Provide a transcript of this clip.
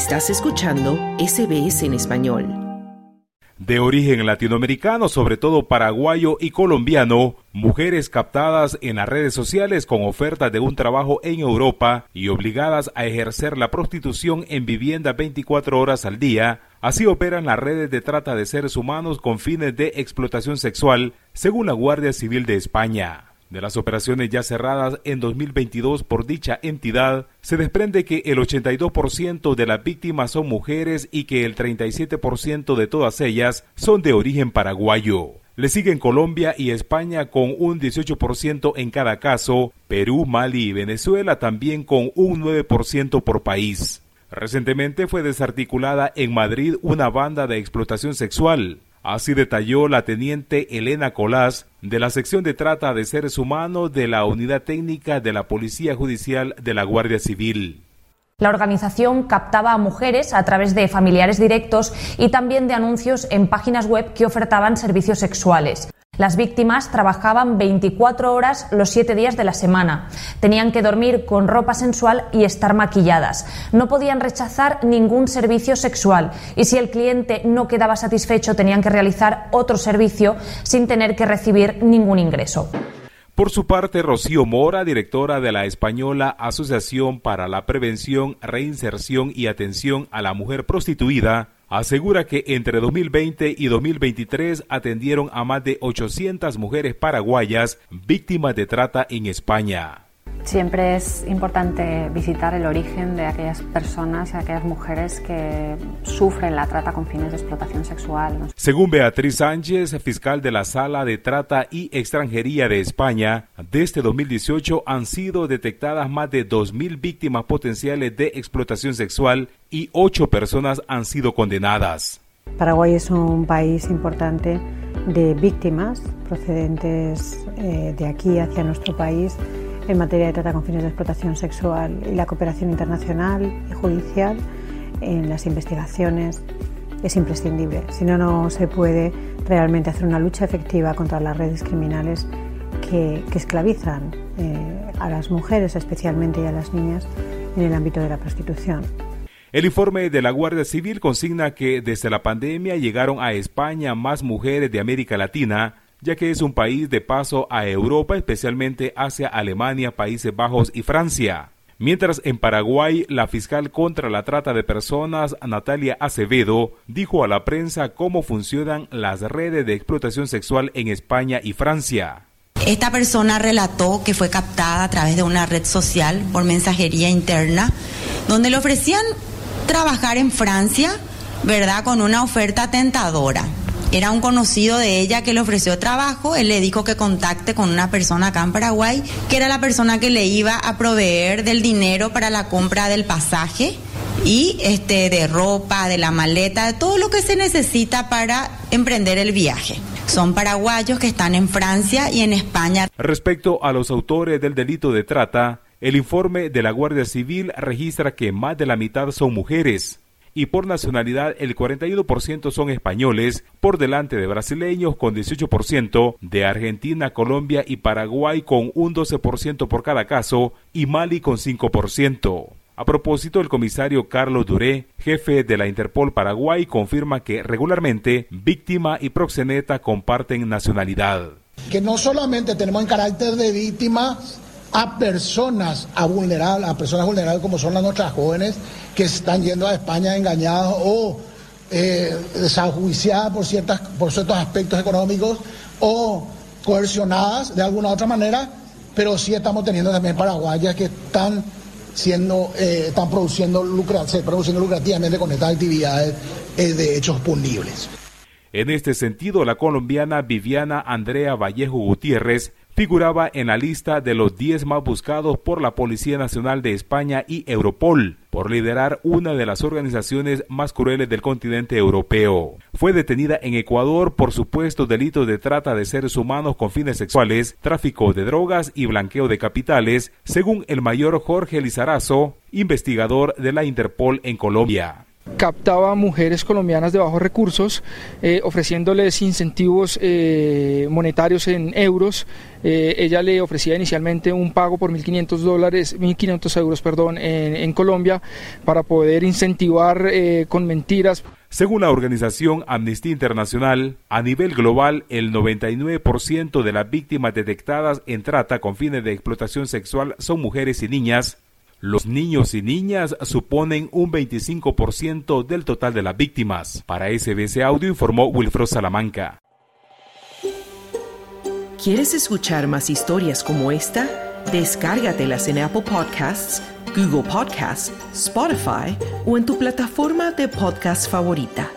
Estás escuchando SBS en español. De origen latinoamericano, sobre todo paraguayo y colombiano, mujeres captadas en las redes sociales con ofertas de un trabajo en Europa y obligadas a ejercer la prostitución en vivienda 24 horas al día, así operan las redes de trata de seres humanos con fines de explotación sexual, según la Guardia Civil de España. De las operaciones ya cerradas en 2022 por dicha entidad, se desprende que el 82% de las víctimas son mujeres y que el 37% de todas ellas son de origen paraguayo. Le siguen Colombia y España con un 18% en cada caso, Perú, Mali y Venezuela también con un 9% por país. Recientemente fue desarticulada en Madrid una banda de explotación sexual. Así detalló la teniente Elena Colás de la sección de trata de seres humanos de la Unidad Técnica de la Policía Judicial de la Guardia Civil. La organización captaba a mujeres a través de familiares directos y también de anuncios en páginas web que ofertaban servicios sexuales. Las víctimas trabajaban 24 horas los 7 días de la semana. Tenían que dormir con ropa sensual y estar maquilladas. No podían rechazar ningún servicio sexual y si el cliente no quedaba satisfecho tenían que realizar otro servicio sin tener que recibir ningún ingreso. Por su parte, Rocío Mora, directora de la española Asociación para la Prevención, Reinserción y Atención a la Mujer Prostituida, asegura que entre 2020 y 2023 atendieron a más de 800 mujeres paraguayas víctimas de trata en España. Siempre es importante visitar el origen de aquellas personas y aquellas mujeres que sufren la trata con fines de explotación sexual. Según Beatriz Sánchez, fiscal de la Sala de Trata y Extranjería de España, desde 2018 han sido detectadas más de 2.000 víctimas potenciales de explotación sexual y 8 personas han sido condenadas. Paraguay es un país importante de víctimas procedentes eh, de aquí hacia nuestro país en materia de trata con fines de explotación sexual y la cooperación internacional y judicial en las investigaciones es imprescindible. Si no, no se puede realmente hacer una lucha efectiva contra las redes criminales que, esclavizan eh, a las mujeres especialmente a las niñas en el ámbito de la prostitución. El informe de la Guardia Civil consigna que desde la pandemia llegaron a España más mujeres de América Latina ya que es un país de paso a Europa, especialmente hacia Alemania, Países Bajos y Francia. Mientras en Paraguay, la fiscal contra la trata de personas, Natalia Acevedo, dijo a la prensa cómo funcionan las redes de explotación sexual en España y Francia. Esta persona relató que fue captada a través de una red social por mensajería interna, donde le ofrecían trabajar en Francia, ¿verdad? Con una oferta tentadora. Era un conocido de ella que le ofreció trabajo, él le dijo que contacte con una persona acá en Paraguay, que era la persona que le iba a proveer del dinero para la compra del pasaje y este de ropa, de la maleta, de todo lo que se necesita para emprender el viaje. Son paraguayos que están en Francia y en España. Respecto a los autores del delito de trata, el informe de la Guardia Civil registra que más de la mitad son mujeres y por nacionalidad el 41% son españoles, por delante de brasileños con 18%, de Argentina, Colombia y Paraguay con un 12% por cada caso y Mali con 5%. A propósito, el comisario Carlos Duré, jefe de la Interpol Paraguay, confirma que regularmente víctima y proxeneta comparten nacionalidad. Que no solamente tenemos en carácter de víctima a personas a vulnerar, a personas vulnerables como son las nuestras jóvenes que están yendo a España engañadas o eh, desajuiciadas por, ciertas, por ciertos aspectos económicos o coercionadas de alguna otra manera, pero sí estamos teniendo también paraguayas que están siendo, eh, están produciendo, produciendo lucrativamente con estas actividades eh, de hechos punibles. En este sentido, la colombiana Viviana Andrea Vallejo Gutiérrez figuraba en la lista de los 10 más buscados por la Policía Nacional de España y Europol por liderar una de las organizaciones más crueles del continente europeo. Fue detenida en Ecuador por supuestos delitos de trata de seres humanos con fines sexuales, tráfico de drogas y blanqueo de capitales, según el mayor Jorge Lizarazo, investigador de la Interpol en Colombia. Captaba mujeres colombianas de bajos recursos, eh, ofreciéndoles incentivos eh, monetarios en euros. Eh, ella le ofrecía inicialmente un pago por 1.500 dólares, 1.500 euros, perdón, en, Colombia para poder incentivar con mentiras. Según la organización Amnistía Internacional, a nivel global, el 99% de las víctimas detectadas en trata con fines de explotación sexual son mujeres y niñas, los niños y niñas suponen un 25% del total de las víctimas. Para SBC Audio informó Wilfredo Salamanca. ¿Quieres escuchar más historias como esta? Descárgatelas en Apple Podcasts, Google Podcasts, Spotify o en tu plataforma de podcast favorita.